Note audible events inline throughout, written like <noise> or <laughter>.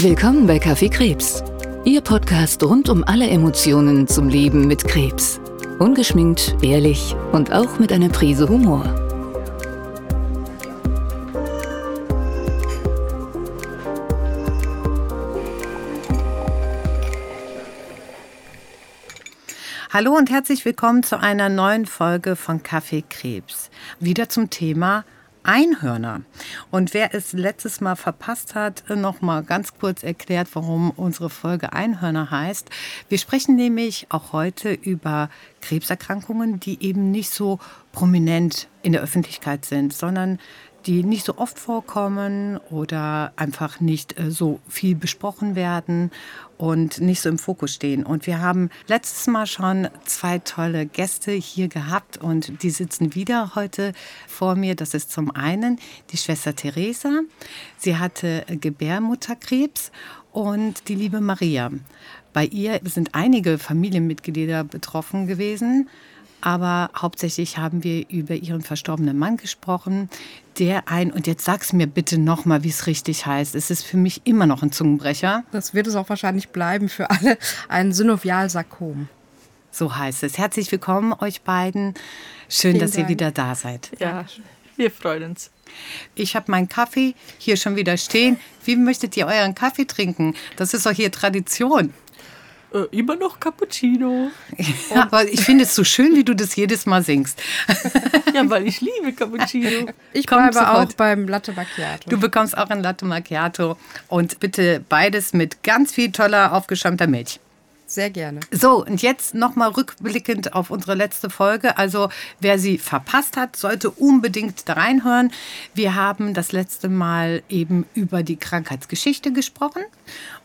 Willkommen bei Kaffee Krebs, Ihr Podcast rund um alle Emotionen zum Leben mit Krebs. Ungeschminkt, ehrlich und auch mit einer Prise Humor. Hallo und herzlich willkommen zu einer neuen Folge von Kaffee Krebs. Wieder zum Thema Einhörner. Und wer es letztes Mal verpasst hat, noch mal ganz kurz erklärt, warum unsere Folge Einhörner heißt. Wir sprechen nämlich auch heute über Krebserkrankungen, die eben nicht so prominent in der Öffentlichkeit sind, sondern die nicht so oft vorkommen oder einfach nicht äh, so viel besprochen werden und nicht so im Fokus stehen. Und wir haben letztes Mal schon zwei tolle Gäste hier gehabt und die sitzen wieder heute vor mir. Das ist zum einen die Schwester Theresa. Sie hatte Gebärmutterkrebs und die liebe Maria. Bei ihr sind einige Familienmitglieder betroffen gewesen. Aber hauptsächlich haben wir über ihren verstorbenen Mann gesprochen, der ein, und jetzt sag's mir bitte nochmal, wie es richtig heißt. Es ist für mich immer noch ein Zungenbrecher. Das wird es auch wahrscheinlich bleiben für alle, ein Synovialsarkom. So heißt es. Herzlich willkommen euch beiden. Schön, Vielen dass Dank. ihr wieder da seid. Ja, wir freuen uns. Ich habe meinen Kaffee hier schon wieder stehen. Wie möchtet ihr euren Kaffee trinken? Das ist doch hier Tradition. Äh, immer noch Cappuccino. <laughs> Ja, aber ich finde es so schön, wie du das jedes Mal singst. <laughs> ja, weil ich liebe Cappuccino. Ich Komm bleibe auch beim Latte Macchiato. Du bekommst auch ein Latte Macchiato und bitte beides mit ganz viel toller aufgeschäumter Milch. Sehr gerne. So, und jetzt nochmal rückblickend auf unsere letzte Folge. Also, wer sie verpasst hat, sollte unbedingt da reinhören. Wir haben das letzte Mal eben über die Krankheitsgeschichte gesprochen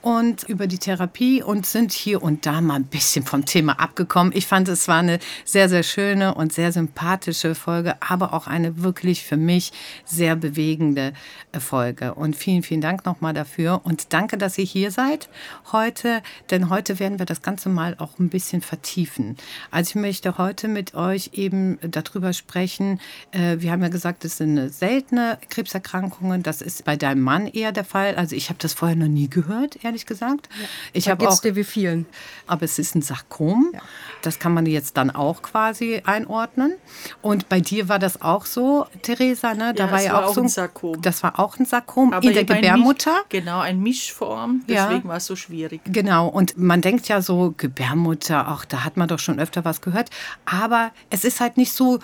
und über die Therapie und sind hier und da mal ein bisschen vom Thema abgekommen. Ich fand, es war eine sehr, sehr schöne und sehr sympathische Folge, aber auch eine wirklich für mich sehr bewegende äh, Folge. Und vielen, vielen Dank nochmal dafür und danke, dass ihr hier seid heute, denn heute werden wir das Ganze mal auch ein bisschen vertiefen. Also ich möchte heute mit euch eben darüber sprechen. Äh, wir haben ja gesagt, es sind seltene Krebserkrankungen. Das ist bei deinem Mann eher der Fall. Also ich habe das vorher noch nie gehört, ehrlich gesagt. Ja. Ich habe auch dir wie vielen. Aber es ist ein Sarkom. Ja. Das kann man jetzt dann auch quasi einordnen. Und bei dir war das auch so, Theresa, ne? Da ja, war ja auch, auch so ein Sarkom. Das war auch ein Sarkom Aber in der Gebärmutter. Misch, genau, ein Mischform. Deswegen war es so schwierig. Genau. Und man denkt ja so Gebärmutter, ach, da hat man doch schon öfter was gehört. Aber es ist halt nicht so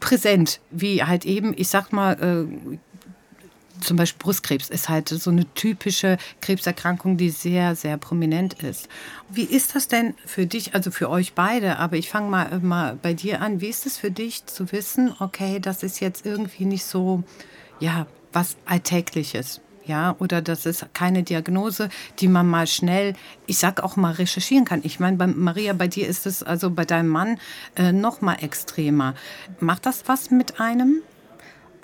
präsent wie halt eben, ich sag mal, äh, zum Beispiel Brustkrebs ist halt so eine typische Krebserkrankung, die sehr, sehr prominent ist. Wie ist das denn für dich, also für euch beide, aber ich fange mal, mal bei dir an, wie ist es für dich zu wissen, okay, das ist jetzt irgendwie nicht so, ja, was Alltägliches? Ja, oder das ist keine Diagnose, die man mal schnell, ich sag auch mal recherchieren kann. Ich meine, bei Maria, bei dir ist es also bei deinem Mann äh, noch mal extremer. Macht das was mit einem?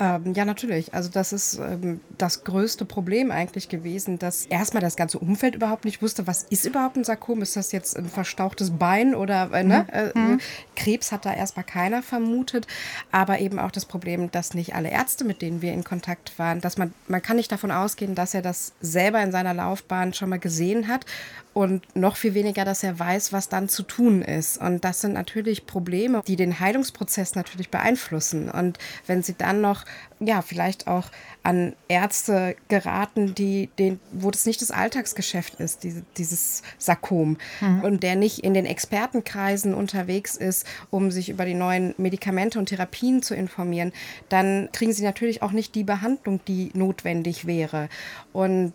Ähm, ja, natürlich. Also das ist ähm, das größte Problem eigentlich gewesen, dass erstmal das ganze Umfeld überhaupt nicht wusste, was ist überhaupt ein Sarkom? Ist das jetzt ein verstauchtes Bein oder äh, ne? Mhm. Äh, mhm. Krebs hat da erstmal keiner vermutet. Aber eben auch das Problem, dass nicht alle Ärzte, mit denen wir in Kontakt waren, dass man, man kann nicht davon ausgehen, dass er das selber in seiner Laufbahn schon mal gesehen hat und noch viel weniger, dass er weiß, was dann zu tun ist. Und das sind natürlich Probleme, die den Heilungsprozess natürlich beeinflussen. Und wenn sie dann noch, ja, vielleicht auch an Ärzte geraten, die den, wo das nicht das Alltagsgeschäft ist, diese, dieses Sarkom, mhm. und der nicht in den Expertenkreisen unterwegs ist, um sich über die neuen Medikamente und Therapien zu informieren, dann kriegen sie natürlich auch nicht die Behandlung, die notwendig wäre. Und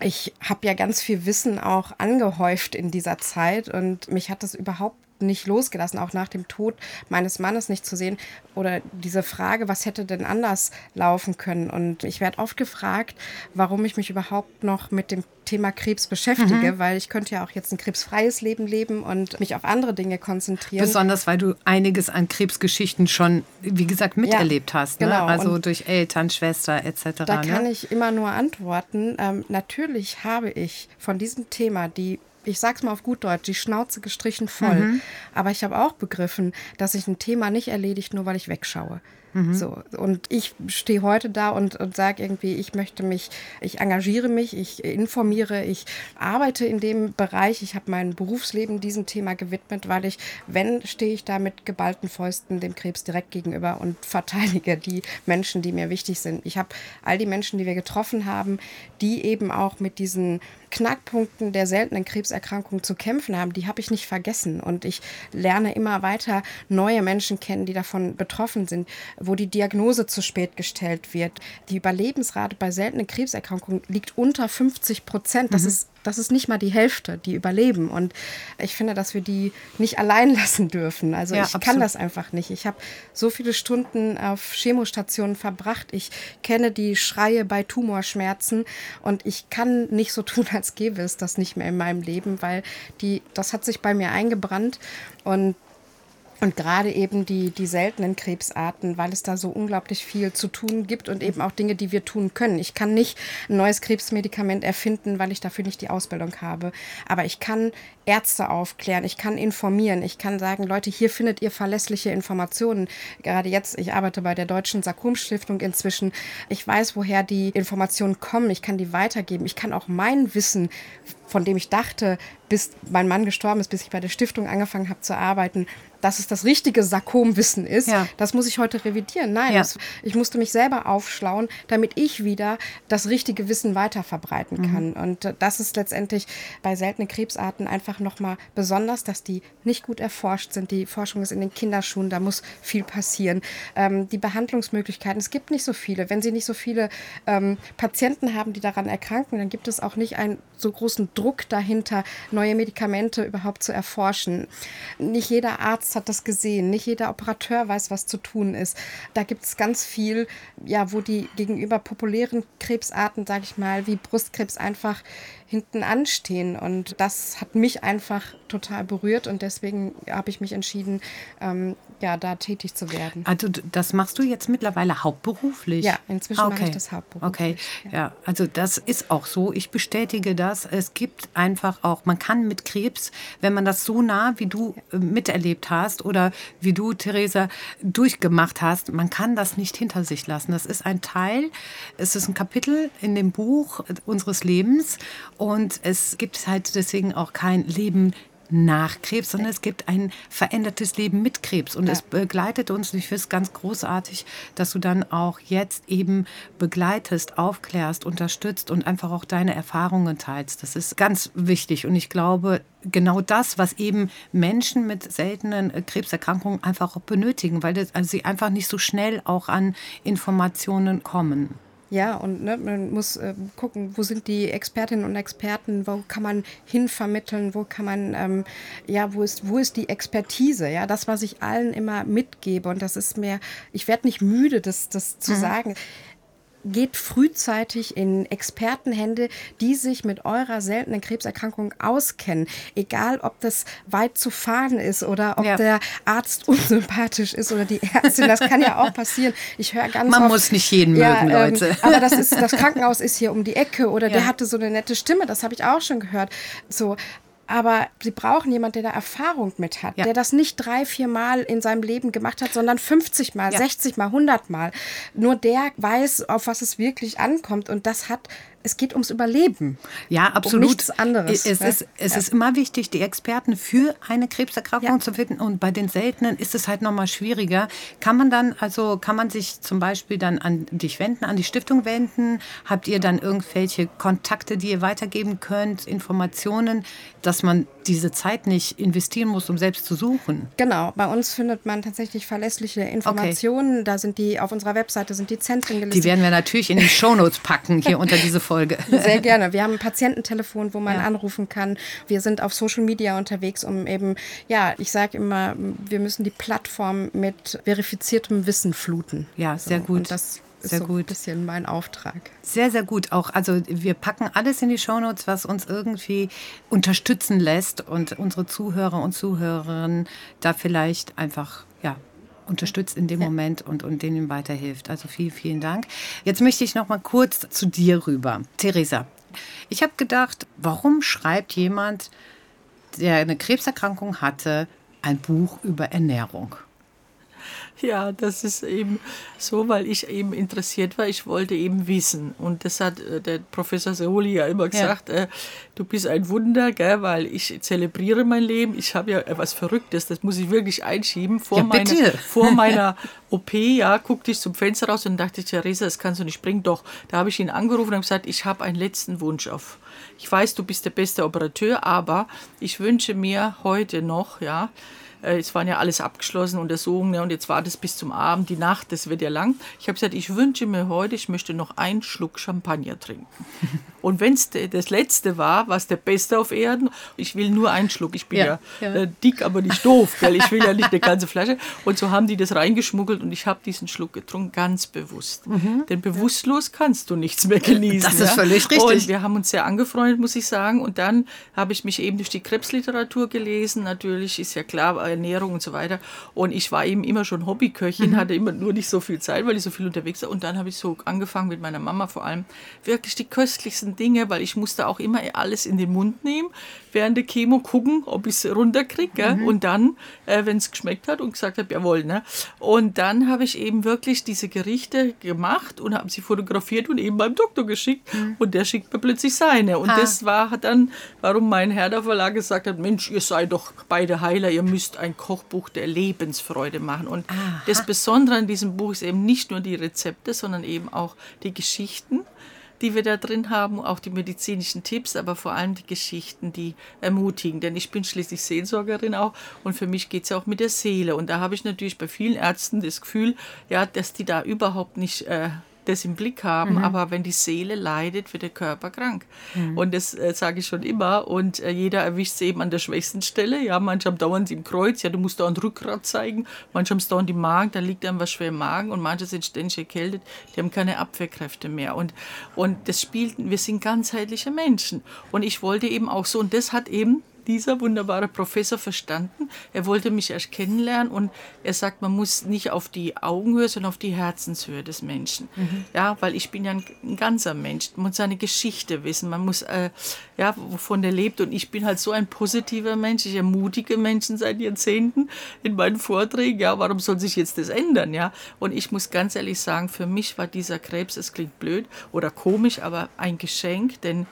ich habe ja ganz viel Wissen auch angehäuft in dieser Zeit und mich hat das überhaupt nicht losgelassen, auch nach dem Tod meines Mannes nicht zu sehen. Oder diese Frage, was hätte denn anders laufen können? Und ich werde oft gefragt, warum ich mich überhaupt noch mit dem Thema Krebs beschäftige, mhm. weil ich könnte ja auch jetzt ein krebsfreies Leben leben und mich auf andere Dinge konzentrieren. Besonders, weil du einiges an Krebsgeschichten schon, wie gesagt, miterlebt ja, hast. Ne? Genau. Also und durch Eltern, Schwester etc. Da ne? kann ich immer nur antworten. Ähm, natürlich habe ich von diesem Thema die ich sag's mal auf gut Deutsch, die Schnauze gestrichen voll. Mhm. Aber ich habe auch begriffen, dass sich ein Thema nicht erledigt, nur weil ich wegschaue. Mhm. So. Und ich stehe heute da und, und sage irgendwie, ich möchte mich, ich engagiere mich, ich informiere, ich arbeite in dem Bereich, ich habe mein Berufsleben diesem Thema gewidmet, weil ich, wenn, stehe ich da mit geballten Fäusten dem Krebs direkt gegenüber und <laughs> verteidige die Menschen, die mir wichtig sind. Ich habe all die Menschen, die wir getroffen haben, die eben auch mit diesen Knackpunkten der seltenen Krebserkrankungen zu kämpfen haben, die habe ich nicht vergessen. Und ich lerne immer weiter neue Menschen kennen, die davon betroffen sind, wo die Diagnose zu spät gestellt wird. Die Überlebensrate bei seltenen Krebserkrankungen liegt unter 50 Prozent. Das mhm. ist das ist nicht mal die Hälfte, die überleben. Und ich finde, dass wir die nicht allein <laughs> lassen dürfen. Also ja, ich absolut. kann das einfach nicht. Ich habe so viele Stunden auf Chemostationen verbracht. Ich kenne die Schreie bei Tumorschmerzen und ich kann nicht so <laughs> tun, als gäbe es das nicht mehr in meinem Leben, weil die, das hat sich bei mir eingebrannt. Und und gerade eben die, die seltenen Krebsarten, weil es da so unglaublich viel zu tun gibt und eben auch Dinge, die wir tun können. Ich kann nicht ein neues Krebsmedikament erfinden, weil ich dafür nicht die Ausbildung habe. Aber ich kann Ärzte aufklären, ich kann informieren, ich kann sagen, Leute, hier findet ihr verlässliche Informationen. Gerade jetzt, ich arbeite bei der Deutschen Sarkom-Stiftung inzwischen. Ich weiß, woher die Informationen kommen. Ich kann die weitergeben. Ich kann auch mein Wissen von dem ich dachte, bis mein Mann gestorben ist, bis ich bei der Stiftung angefangen habe zu arbeiten, dass es das richtige Sarkomwissen ist, ja. das muss ich heute revidieren. Nein, ja. das, ich musste mich selber aufschlauen, damit ich wieder das richtige Wissen weiter verbreiten mhm. kann. Und das ist letztendlich bei seltenen Krebsarten einfach nochmal besonders, dass die nicht gut erforscht sind. Die Forschung ist in den Kinderschuhen, da muss viel passieren. Ähm, die Behandlungsmöglichkeiten, es gibt nicht so viele. Wenn Sie nicht so viele ähm, Patienten haben, die daran erkranken, dann gibt es auch nicht einen so großen Druck dahinter, neue Medikamente überhaupt zu erforschen. Nicht jeder Arzt hat das gesehen, nicht jeder Operateur weiß, was zu tun ist. Da gibt es ganz viel, ja, wo die gegenüber populären Krebsarten, sage ich mal, wie Brustkrebs einfach hinten anstehen. Und das hat mich einfach total berührt und deswegen habe ich mich entschieden, ähm, ja, da tätig zu werden. Also das machst du jetzt mittlerweile hauptberuflich? Ja, inzwischen okay. mache ich das hauptberuflich. Okay, ja. ja. also das ist auch so. Ich bestätige das. Es gibt einfach auch, man kann mit Krebs, wenn man das so nah wie du ja. Äh, miterlebt hast oder wie du, Theresa, durchgemacht hast, man kann das nicht hinter sich lassen. Das ist ein Teil, es ist ein Kapitel in dem Buch unseres Lebens und es gibt halt deswegen auch kein Leben nach Krebs, sondern es gibt ein verändertes Leben mit Krebs. Und ja. es begleitet uns. Und ich finde es ganz großartig, dass du dann auch jetzt eben begleitest, aufklärst, unterstützt und einfach auch deine Erfahrungen teilst. Das ist ganz wichtig. Und ich glaube, genau das, was eben Menschen mit seltenen Krebserkrankungen einfach auch benötigen, weil das, also sie einfach nicht so schnell auch an Informationen kommen. Ja, und ne, man muss äh, gucken, wo sind die Expertinnen und Experten, wo kann man hinvermitteln, wo kann man, ähm, ja, wo ist, wo ist die Expertise? Ja, das, was ich allen immer mitgebe, und das ist mir, ich werde nicht müde, das, das zu mhm. sagen geht frühzeitig in Expertenhände, die sich mit eurer seltenen Krebserkrankung auskennen. Egal, ob das weit zu fahren ist oder ob ja. der Arzt unsympathisch ist oder die Ärztin. Das kann ja auch passieren. Ich höre ganz Man oft, muss nicht jeden ja, mögen, ähm, Leute. aber das, ist, das Krankenhaus ist hier um die Ecke oder ja. der hatte so eine nette Stimme. Das habe ich auch schon gehört. So, aber sie brauchen jemanden, der da Erfahrung mit hat, ja. der das nicht drei, vier Mal in seinem Leben gemacht hat, sondern 50 Mal, ja. 60 Mal, 100 Mal. Nur der weiß, auf was es wirklich ankommt. Und das hat es geht ums Überleben. Ja, absolut. Um nichts anderes. Es, ist, es ja. ist immer wichtig, die Experten für eine Krebserkrankung ja. zu finden. Und bei den seltenen ist es halt nochmal schwieriger. Kann man dann, also kann man sich zum Beispiel dann an dich wenden, an die Stiftung wenden? Habt ihr dann irgendwelche Kontakte, die ihr weitergeben könnt, Informationen, dass man diese Zeit nicht investieren muss, um selbst zu suchen? Genau. Bei uns findet man tatsächlich verlässliche Informationen. Okay. Da sind die, auf unserer Webseite sind die Zentren gelistet. Die werden wir natürlich in die Shownotes packen, hier unter diese Folge. <laughs> Folge. Sehr gerne. Wir haben ein Patiententelefon, wo man ja. anrufen kann. Wir sind auf Social Media unterwegs, um eben, ja, ich sage immer, wir müssen die Plattform mit verifiziertem Wissen fluten. Ja, sehr so, gut. Ist sehr so gut. ein bisschen mein Auftrag. Sehr, sehr gut. Auch, also wir packen alles in die Shownotes, was uns irgendwie unterstützen lässt und unsere Zuhörer und Zuhörerinnen da vielleicht einfach ja, unterstützt in dem ja. Moment und, und denen weiterhilft. Also vielen, vielen Dank. Jetzt möchte ich noch mal kurz zu dir rüber. Theresa, ich habe gedacht, warum schreibt jemand, der eine Krebserkrankung hatte, ein Buch über Ernährung? Ja, das ist eben so, weil ich eben interessiert war. Ich wollte eben wissen. Und das hat äh, der Professor Seoli ja immer gesagt, ja. Äh, du bist ein Wunder, gell, weil ich zelebriere mein Leben. Ich habe ja etwas Verrücktes, das muss ich wirklich einschieben. Vor, ja, meiner, vor meiner <laughs> OP, ja, guckte ich zum Fenster raus und dachte, Theresa, das kannst du nicht bringen. Doch, da habe ich ihn angerufen und gesagt, ich habe einen letzten Wunsch auf. Ich weiß, du bist der beste Operateur, aber ich wünsche mir heute noch, ja, es waren ja alles abgeschlossene Untersuchungen ne, und jetzt war das bis zum Abend, die Nacht, das wird ja lang. Ich habe gesagt, ich wünsche mir heute, ich möchte noch einen Schluck Champagner trinken. <laughs> Und wenn es das letzte war, war es der beste auf Erden. Ich will nur einen Schluck. Ich bin ja, ja, ja. Äh, dick, aber nicht doof. Gell? Ich will ja nicht eine ganze Flasche. Und so haben die das reingeschmuggelt und ich habe diesen Schluck getrunken, ganz bewusst. Mhm. Denn bewusstlos kannst du nichts mehr genießen. Das ist völlig richtig. Und wir haben uns sehr angefreundet, muss ich sagen. Und dann habe ich mich eben durch die Krebsliteratur gelesen. Natürlich ist ja klar, Ernährung und so weiter. Und ich war eben immer schon Hobbyköchin, mhm. hatte immer nur nicht so viel Zeit, weil ich so viel unterwegs war. Und dann habe ich so angefangen mit meiner Mama vor allem, wirklich die köstlichsten Dinge, weil ich musste auch immer alles in den Mund nehmen, während der Chemo gucken, ob ich es runterkriege. Mhm. Und dann, äh, wenn es geschmeckt hat und gesagt habe, jawohl. Ne? Und dann habe ich eben wirklich diese Gerichte gemacht und habe sie fotografiert und eben beim Doktor geschickt. Mhm. Und der schickt mir plötzlich seine. Und ah. das war dann, warum mein Herr der Verlag gesagt hat, Mensch, ihr seid doch beide Heiler, ihr müsst ein Kochbuch der Lebensfreude machen. Und Aha. das Besondere an diesem Buch ist eben nicht nur die Rezepte, sondern eben auch die Geschichten die wir da drin haben, auch die medizinischen Tipps, aber vor allem die Geschichten, die ermutigen. Denn ich bin schließlich Seelsorgerin auch und für mich geht es ja auch mit der Seele. Und da habe ich natürlich bei vielen Ärzten das Gefühl, ja, dass die da überhaupt nicht äh, das im Blick haben, mhm. aber wenn die Seele leidet, wird der Körper krank. Mhm. Und das äh, sage ich schon immer. Und äh, jeder erwischt es eben an der schwächsten Stelle. Ja, manche haben dauernd im Kreuz, ja, du musst dauernd Rückgrat zeigen. Manche haben es dauernd im Magen, da liegt einem was schwer im Magen. Und manche sind ständig erkältet, die haben keine Abwehrkräfte mehr. Und, und das spielt, wir sind ganzheitliche Menschen. Und ich wollte eben auch so, und das hat eben dieser wunderbare Professor verstanden. Er wollte mich erst kennenlernen und er sagt, man muss nicht auf die Augenhöhe, sondern auf die Herzenshöhe des Menschen. Mhm. Ja, weil ich bin ja ein, ein, ganzer Mensch. Man muss seine Geschichte wissen. Man muss, äh, ja, wovon er lebt. Und ich bin halt so ein positiver Mensch. Ich ermutige Menschen seit Jahrzehnten in meinen Vorträgen. Ja, warum soll sich jetzt das ändern? Ja, und ich muss ganz ehrlich sagen, für mich war dieser Krebs, es klingt blöd oder komisch, aber ein Geschenk, denn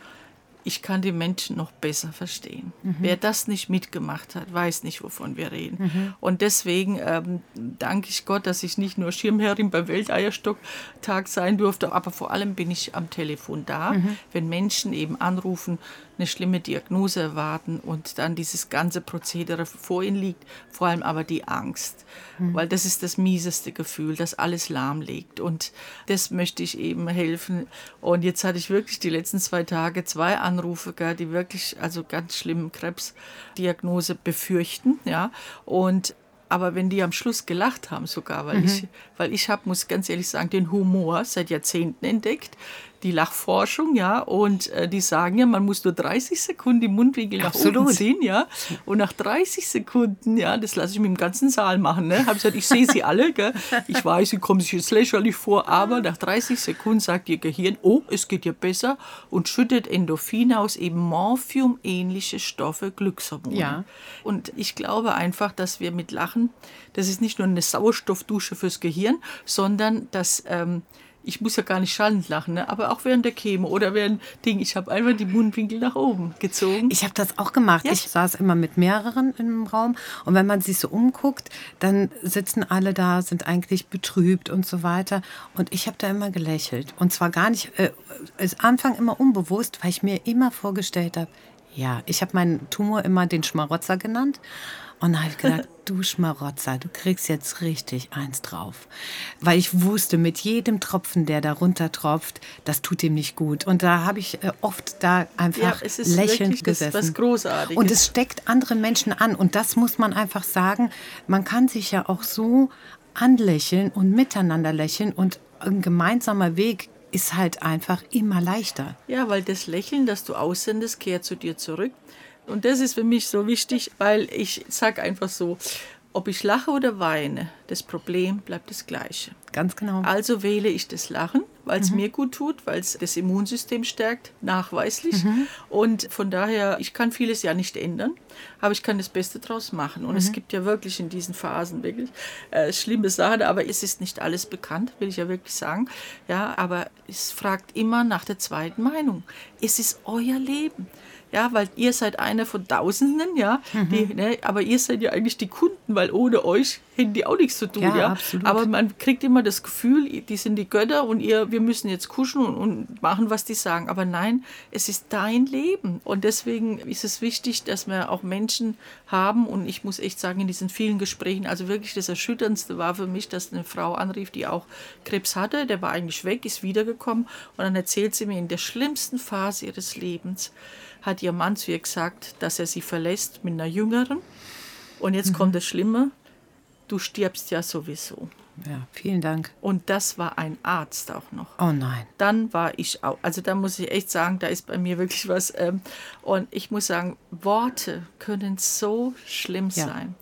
ich kann die Menschen noch besser verstehen. Mhm. Wer das nicht mitgemacht hat, weiß nicht, wovon wir reden. Mhm. Und deswegen ähm, danke ich Gott, dass ich nicht nur Schirmherrin beim Welteierstocktag sein durfte, aber vor allem bin ich am Telefon da, mhm. wenn Menschen eben anrufen, eine schlimme Diagnose erwarten und dann dieses ganze Prozedere vor ihnen liegt, vor allem aber die Angst, mhm. weil das ist das mieseste Gefühl, das alles lahmlegt. Und das möchte ich eben helfen. Und jetzt hatte ich wirklich die letzten zwei Tage zwei Anrufe, die wirklich also ganz schlimmen Krebsdiagnose befürchten, ja. Und aber wenn die am Schluss gelacht haben sogar, weil mhm. ich, weil ich habe, muss ganz ehrlich sagen, den Humor seit Jahrzehnten entdeckt, die Lachforschung, ja, und äh, die sagen ja, man muss nur 30 Sekunden die Mundwinkel nach Absolut. oben ziehen, ja, und nach 30 Sekunden, ja, das lasse ich mir im ganzen Saal machen, ne, habe ich gesagt, ich sehe sie alle, gell? ich weiß, sie kommen sich jetzt lächerlich vor, aber nach 30 Sekunden sagt ihr Gehirn, oh, es geht ja besser und schüttet Endorphine aus, eben Morphium-ähnliche Stoffe, Glückshormone. Ja. Und ich glaube einfach, dass wir mit Lachen, das ist nicht nur eine Sauerstoffdusche fürs Gehirn, sondern dass ähm, ich muss ja gar nicht schallend lachen, ne? aber auch während der Chemo oder während Ding, ich habe einfach die Mundwinkel nach oben gezogen. Ich habe das auch gemacht. Ja. Ich saß immer mit mehreren im Raum und wenn man sich so umguckt, dann sitzen alle da, sind eigentlich betrübt und so weiter. Und ich habe da immer gelächelt. Und zwar gar nicht, äh, Anfang immer unbewusst, weil ich mir immer vorgestellt habe, ja, ich habe meinen Tumor immer den Schmarotzer genannt. Und dann habe ich gedacht, <laughs> du Schmarotzer, du kriegst jetzt richtig eins drauf. Weil ich wusste, mit jedem Tropfen, der da runter tropft, das tut ihm nicht gut. Und da habe ich äh, oft da einfach ja, lächelnd gesessen. Was Großartiges. Und es steckt andere Menschen an. Und das muss man einfach sagen. Man kann sich ja auch so anlächeln und miteinander lächeln. Und ein gemeinsamer Weg ist halt einfach immer leichter. Ja, weil das Lächeln, das du aussendest, kehrt zu dir zurück. Und das ist für mich so wichtig, weil ich sage einfach so, ob ich lache oder weine, das Problem bleibt das gleiche. Ganz genau. Also wähle ich das Lachen weil es mir gut tut, weil es das Immunsystem stärkt, nachweislich. Und von daher, ich kann vieles ja nicht ändern, aber ich kann das Beste draus machen. Und es gibt ja wirklich in diesen Phasen wirklich äh, schlimme Sachen, aber es ist nicht alles bekannt, will ich ja wirklich sagen. Ja, aber es fragt immer nach der zweiten Meinung. Es ist euer Leben ja, weil ihr seid einer von Tausenden, ja, die, ne, aber ihr seid ja eigentlich die Kunden, weil ohne euch hätten die auch nichts zu tun, Ja, ja. Aber man kriegt immer das Gefühl, die sind die Götter und ihr, wir müssen jetzt kuschen und, und machen, was die sagen. Aber nein, es ist dein Leben. Und deswegen ist es wichtig, dass wir auch Menschen haben. Und ich muss echt sagen, in diesen vielen Gesprächen, also wirklich das Erschütterndste war für mich, dass eine Frau anrief, die auch Krebs hatte, der war eigentlich weg, ist wiedergekommen. Und dann erzählt sie mir in der schlimmsten Phase ihres Lebens, hat ihr Mann zu ihr gesagt, dass er sie verlässt mit einer Jüngeren. Und jetzt kommt das Schlimme, du stirbst ja sowieso. Ja, vielen Dank. Und das war ein Arzt auch noch. Oh nein. Dann war ich auch, also da muss ich echt sagen, da ist bei mir wirklich was. Ähm, und ich muss sagen, Worte können so schlimm Ja. sein.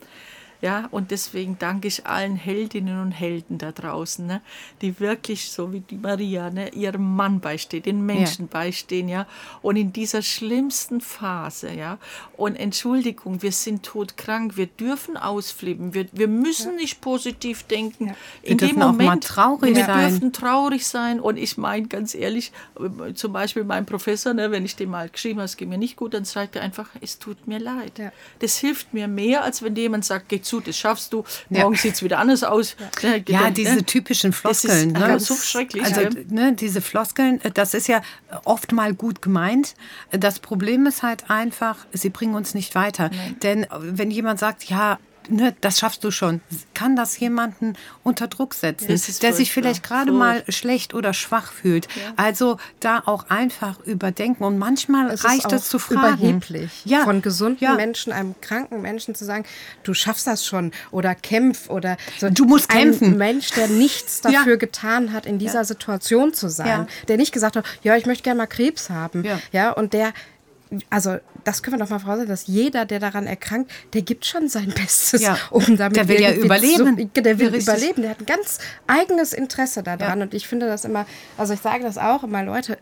Ja, und deswegen danke ich allen Heldinnen und Helden da draußen, ne, die wirklich so wie die Maria, ne, ihrem Mann beistehen, den Menschen beistehen, ja. Und in dieser schlimmsten Phase, ja. Und Entschuldigung, wir sind todkrank, wir dürfen ausflippen, wir, wir müssen nicht positiv denken. In dem dürfen auch mal Moment, traurig wir sein. dürfen traurig sein. Und ich meine ganz ehrlich, äh, zum Beispiel mein Professor, ne, wenn ich dem mal geschrieben habe, es geht mir nicht gut, dann sagt er einfach, es tut mir leid. Ja. Das hilft mir mehr, als wenn jemand sagt, geh zu, das schaffst du, Ja. morgen sieht es wieder anders aus. Ja, dann, diese ne, typischen Das ist Floskeln. ne? so schrecklich. Also, ne, diese Floskeln, äh, das ist ja oft mal gut gemeint. Das Problem ist halt einfach, sie bringen uns nicht weiter. Denn äh, wenn jemand sagt, ja, ne, das schaffst du schon, kann das jemanden unter Druck setzen, Das ist der sich vielleicht gerade mal schlecht oder schwach fühlt. Also da auch einfach überdenken. Und manchmal Es reicht es auch zu fragen. überheblich, Ja, von gesunden ja. Menschen, einem kranken Menschen zu sagen, du schaffst das schon oder kämpf oder so. Du musst ein kämpfen. Mensch, der nichts Ja. dafür getan hat, in dieser Situation zu sein, Ja. der nicht gesagt hat, ja, ich möchte gerne mal Krebs haben, Ja. ja, und der also das können wir doch mal voraussetzen, dass jeder, der daran erkrankt, der gibt schon sein Bestes, Ja. um damit Der will ja überleben. Zu, der will Ja, richtig. überleben. Der hat ein ganz eigenes Interesse daran. Ja. Und ich finde das immer, also ich sage das auch immer, Leute,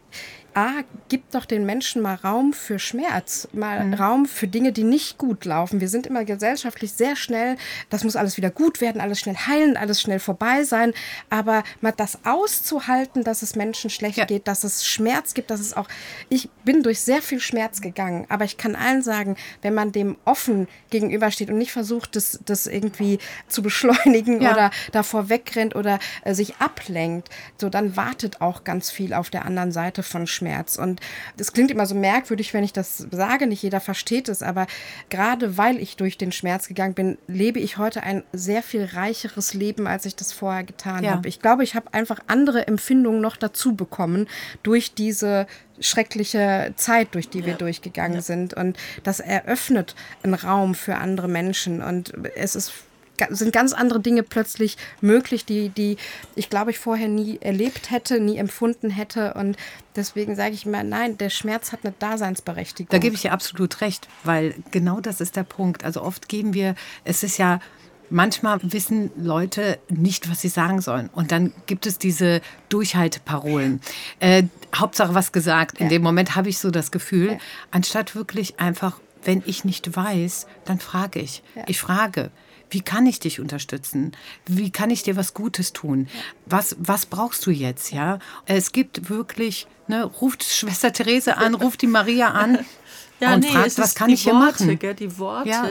A, gibt doch den Menschen mal Raum für Schmerz, mal Mhm. Raum für Dinge, die nicht gut laufen. Wir sind immer gesellschaftlich sehr schnell, das muss alles wieder gut werden, alles schnell heilen, alles schnell vorbei sein. Aber mal das auszuhalten, dass es Menschen schlecht Ja. geht, dass es Schmerz gibt, dass es auch, ich bin durch sehr viel Schmerz gegangen, aber ich kann allen sagen, wenn man dem offen gegenübersteht und nicht versucht, das, das irgendwie zu beschleunigen Ja. oder davor wegrennt oder äh, sich ablenkt, so dann wartet auch ganz viel auf der anderen Seite von Schmerz. Und das klingt immer so merkwürdig, wenn ich das sage, nicht jeder versteht es, aber gerade weil ich durch den Schmerz gegangen bin, lebe ich heute ein sehr viel reicheres Leben, als ich das vorher getan Ja. habe. Ich glaube, ich habe einfach andere Empfindungen noch dazu bekommen durch diese schreckliche Zeit, durch die wir durchgegangen sind. Und das eröffnet einen Raum für andere Menschen. Und es ist sind ganz andere Dinge plötzlich möglich, die, die ich glaube ich vorher nie erlebt hätte, nie empfunden hätte. Und deswegen sage ich immer, nein, der Schmerz hat eine Daseinsberechtigung. Da gebe ich dir absolut recht, weil genau das ist der Punkt. Also oft geben wir, es ist ja, manchmal wissen Leute nicht, was sie sagen sollen. Und dann gibt es diese Durchhalteparolen. Äh, Hauptsache was gesagt. In Ja. dem Moment habe ich so das Gefühl, Ja. anstatt wirklich einfach, wenn ich nicht weiß, dann frage ich. Ja. Ich frage. Wie kann ich dich unterstützen? Wie kann ich dir was Gutes tun? Was, was brauchst du jetzt? Ja, es gibt wirklich, ne, ruft Schwester Therese an, ruft die Maria an <laughs> Ja, und nee, fragt, was kann ich hier Worte, machen? Gell, die Worte. Ja.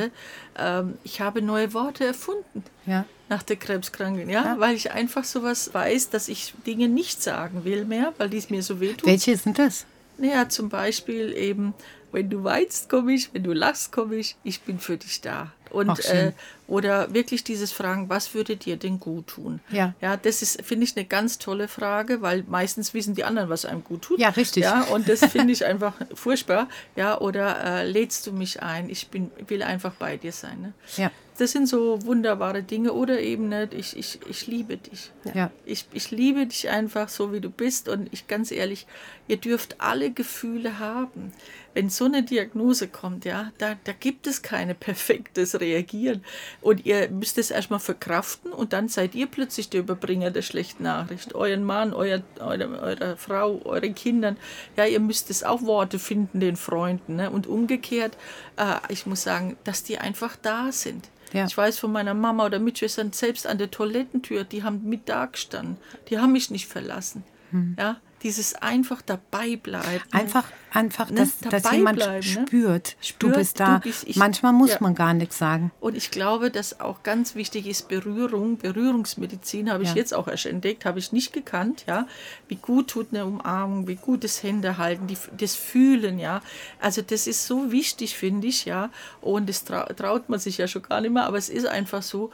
Ähm, ich habe neue Worte erfunden. Ja. Nach der Krebskranken, ja? weil ich einfach sowas weiß, dass ich Dinge nicht sagen will mehr, weil die es mir so wehtun. Welche sind das? Naja, zum Beispiel eben, wenn du weinst, komme ich, wenn du lachst, komme ich, ich bin für dich da. Und, äh, oder wirklich dieses Fragen, was würde dir denn gut tun? Ja. Ja, das ist, finde ich, eine ganz tolle Frage, weil meistens wissen die anderen, was einem gut tut. Ja, richtig. Ja, und das finde ich einfach furchtbar. Ja, oder äh, lädst du mich ein? Ich bin, will einfach bei dir sein. Ne? Ja. Das sind so wunderbare Dinge. Oder eben nicht, ich, ich, ich liebe dich. Ja. Ich, ich liebe dich einfach so, wie du bist. Und ich ganz ehrlich, ihr dürft alle Gefühle haben. Wenn so eine Diagnose kommt, ja, da, da gibt es keine perfektes Reagieren. Und ihr müsst es erstmal verkraften und dann seid ihr plötzlich der Überbringer der schlechten Nachricht. Euren Mann, euer, eure, eure Frau, euren Kindern. Ja, ihr müsst es auch Worte finden, den Freunden. Ne? Und umgekehrt, äh, ich muss sagen, dass die einfach da sind. Ja. Ich weiß von meiner Mama oder Mitschwestern, selbst an der Toilettentür, die haben mit da gestanden. Die haben mich nicht verlassen. Hm. Ja, dieses einfach dabei bleiben. Einfach, einfach, ne? dass, dass jemand bleiben, spürt, ne? spürt, du bist da. Du bist, ich, Manchmal muss ja. man gar nichts sagen. Und ich glaube, dass auch ganz wichtig ist Berührung, Berührungsmedizin habe ich ja. jetzt auch erst entdeckt, habe ich nicht gekannt, ja. Wie gut tut eine Umarmung, wie gut das Händehalten, die, das Fühlen, ja. Also das ist so wichtig, finde ich, ja. Und das traut man sich ja schon gar nicht mehr, aber es ist einfach so,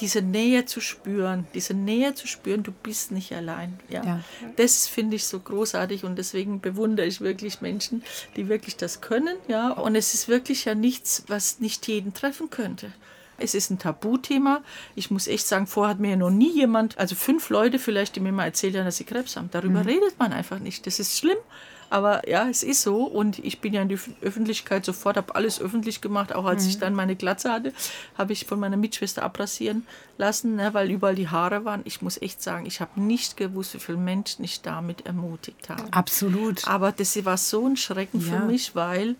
diese Nähe zu spüren, diese Nähe zu spüren, du bist nicht allein. Ja. ja. Das finde ich so großartig und deswegen bewundere ich wirklich Menschen, die wirklich das können. Ja. Und es ist wirklich ja nichts, was nicht jeden treffen könnte. Es ist ein Tabuthema. Ich muss echt sagen, vorher hat mir ja noch nie jemand, also fünf Leute vielleicht, die mir mal erzählt haben, dass sie Krebs haben. Darüber mhm. redet man einfach nicht. Das ist schlimm. Aber ja, es ist so und ich bin ja in die Öffentlichkeit sofort, habe alles öffentlich gemacht. Auch als mhm. ich dann meine Glatze hatte, habe ich von meiner Mitschwester abrasieren lassen, ne, weil überall die Haare waren. Ich muss echt sagen, ich habe nicht gewusst, wie viele Menschen ich damit ermutigt habe. Absolut. Aber das war so ein Schrecken ja. für mich, weil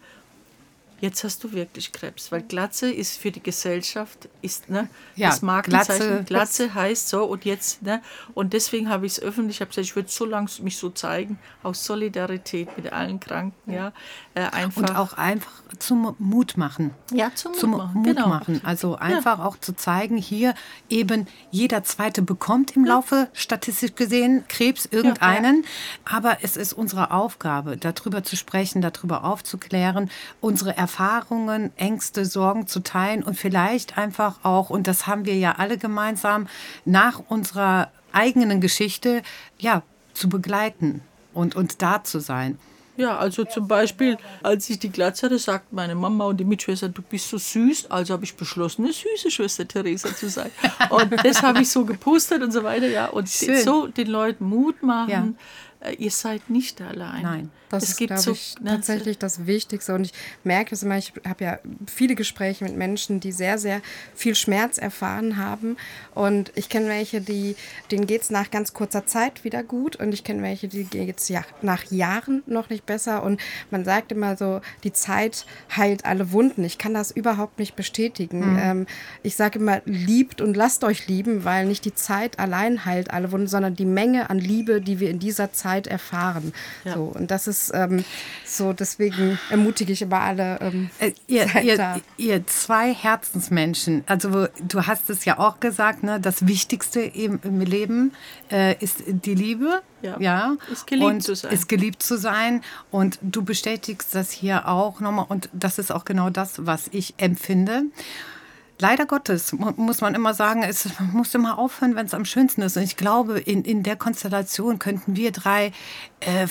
jetzt hast du wirklich Krebs, weil Glatze ist für die Gesellschaft, ist ne, ja, das Markenzeichen. Glatze, Glatze heißt so und jetzt, ne, und deswegen habe ich es öffentlich, ich habe gesagt, ich würde so lange mich so zeigen, aus Solidarität mit allen Kranken, ja, äh, einfach. Und auch einfach zum Mut machen. Ja, zum Mut zum machen. Mut genau. machen. Also einfach ja. auch zu zeigen, hier eben jeder Zweite bekommt im Laufe, statistisch gesehen, Krebs, irgendeinen, ja, aber es ist unsere Aufgabe, darüber zu sprechen, darüber aufzuklären, unsere Erfahrungen Ängste, Sorgen zu teilen und vielleicht einfach auch, und das haben wir ja alle gemeinsam, nach unserer eigenen Geschichte, ja, zu begleiten und, und da zu sein. Ja, also zum Beispiel, als ich die Glatze hatte, sagt meine Mama und die Mitschwester, du bist so süß. Also habe ich beschlossen, eine süße Schwester Theresa zu sein. <laughs> Und das habe ich so gepostet und so weiter, ja. Und Schön. so den Leuten Mut machen. Ja äh, ihr seid nicht allein. Nein. Das es ist, glaube so, ich, tatsächlich das Wichtigste. Und ich merke es immer, ich habe ja viele Gespräche mit Menschen, die sehr, sehr viel Schmerz erfahren haben. Und ich kenne welche, die, denen geht es nach ganz kurzer Zeit wieder gut. Und ich kenne welche, die geht es ja, nach Jahren noch nicht besser. Und man sagt immer so, die Zeit heilt alle Wunden. Ich kann das überhaupt nicht bestätigen. Mhm. Ähm, ich sage immer, liebt und lasst euch lieben, weil nicht die Zeit allein heilt alle Wunden, sondern die Menge an Liebe, die wir in dieser Zeit Zeit erfahren. Ja. So, und das ist ähm, so, deswegen ermutige ich immer alle. Ähm, äh, ihr, ihr, ihr, zwei Herzensmenschen, also du hast es ja auch gesagt, ne, das Wichtigste im, im Leben äh, ist die Liebe. Ja, ja. Ist geliebt und zu sein. Ist geliebt zu sein. Und du bestätigst das hier auch nochmal. Und das ist auch genau das, was ich empfinde. Leider Gottes muss man immer sagen, es muss immer aufhören, wenn es am schönsten ist. Und ich glaube, in, in der Konstellation könnten wir drei äh,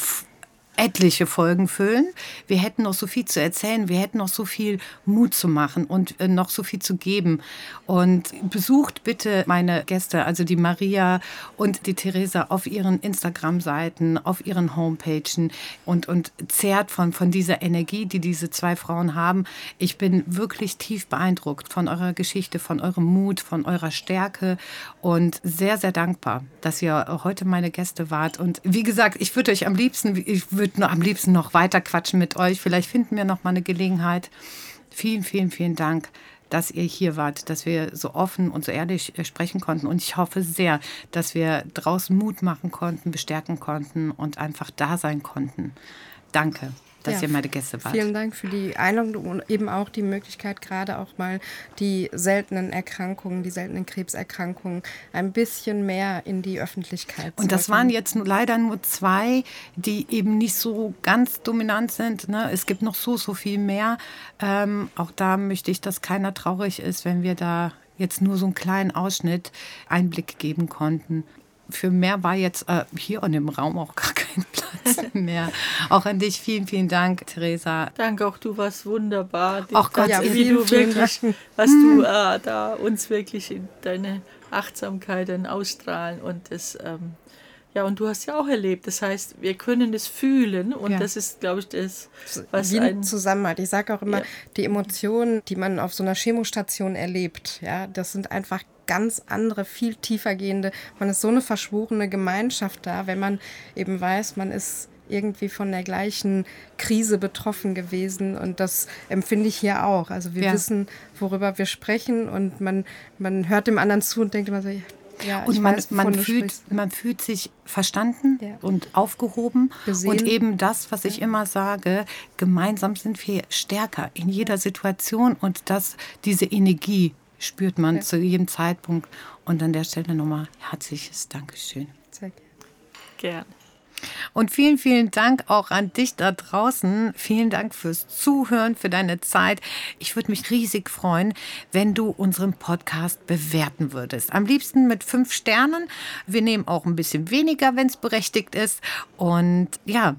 etliche Folgen füllen. Wir hätten noch so viel zu erzählen, wir hätten noch so viel Mut zu machen und äh, noch so viel zu geben. Und besucht bitte meine Gäste, also die Maria und die Theresa auf ihren Instagram-Seiten, auf ihren Homepages und, und zehrt von, von dieser Energie, die diese zwei Frauen haben. Ich bin wirklich tief beeindruckt von eurer Geschichte, von eurem Mut, von eurer Stärke und sehr, sehr dankbar, dass ihr heute meine Gäste wart. Und wie gesagt, ich würde euch am liebsten, ich würde würde am liebsten noch weiter quatschen mit euch. Vielleicht finden wir noch mal eine Gelegenheit. Vielen, vielen, vielen Dank, dass ihr hier wart, dass wir so offen und so ehrlich äh, sprechen konnten. Und ich hoffe sehr, dass wir draußen Mut machen konnten, bestärken konnten und einfach da sein konnten. Danke dass ja, ihr meine Gäste wart. Vielen Dank für die Einladung und eben auch die Möglichkeit, gerade auch mal die seltenen Erkrankungen, die seltenen Krebserkrankungen ein bisschen mehr in die Öffentlichkeit zu Und das waren jetzt leider nur zwei, die eben nicht so ganz dominant sind. Ne? Es gibt noch so, so viel mehr. Ähm, auch da möchte ich, dass keiner traurig ist, wenn wir da jetzt nur so einen kleinen Ausschnitt Einblick geben konnten für mehr war jetzt äh, hier in dem Raum auch gar kein <laughs> Platz mehr. auch an dich vielen, vielen Dank, Theresa. Danke, auch du warst wunderbar. Auch Gott, ja, wie du wirklich, was du äh, da uns wirklich in deine Achtsamkeit ausstrahlen und das ähm, Ja, und du hast ja auch erlebt. Das heißt, wir können es fühlen und ja. das ist, glaube ich, das, was Wie ein Zusammenhalt. Ich sage auch immer, ja. die Emotionen, die man auf so einer Chemostation erlebt, ja, das sind einfach ganz andere, viel tiefer gehende. Man ist so eine verschworene Gemeinschaft da, wenn man eben weiß, man ist irgendwie von der gleichen Krise betroffen gewesen. Und das empfinde ich hier auch. Also wir ja. wissen, worüber wir sprechen und man, man hört dem anderen zu und denkt immer so, ja, und man, weiß, man, fühlt, man fühlt sich verstanden ja. und aufgehoben. Gesehen. Und eben das, was ich immer sage, gemeinsam sind wir stärker in jeder Situation und das, diese Energie spürt man ja. zu jedem Zeitpunkt. Und an der Stelle nochmal herzliches Dankeschön. Sehr gerne. Und vielen, vielen Dank auch an dich da draußen. Vielen Dank fürs Zuhören, für deine Zeit. Ich würde mich riesig freuen, wenn du unseren Podcast bewerten würdest. Am liebsten mit fünf Sternen. Wir nehmen auch ein bisschen weniger, wenn es berechtigt ist. Und ja,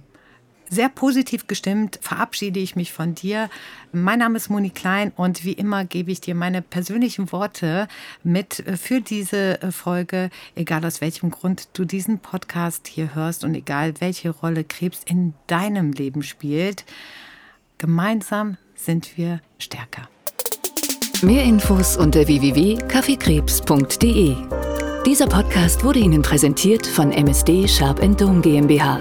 sehr positiv gestimmt verabschiede ich mich von dir. Mein Name ist Moni Klein und wie immer gebe ich dir meine persönlichen Worte mit für diese Folge, egal aus welchem Grund du diesen Podcast hier hörst und egal welche Rolle Krebs in deinem Leben spielt. Gemeinsam sind wir stärker. Mehr Infos unter www.kaffeekrebs.de. Dieser Podcast wurde Ihnen präsentiert von MSD Sharp Dome GmbH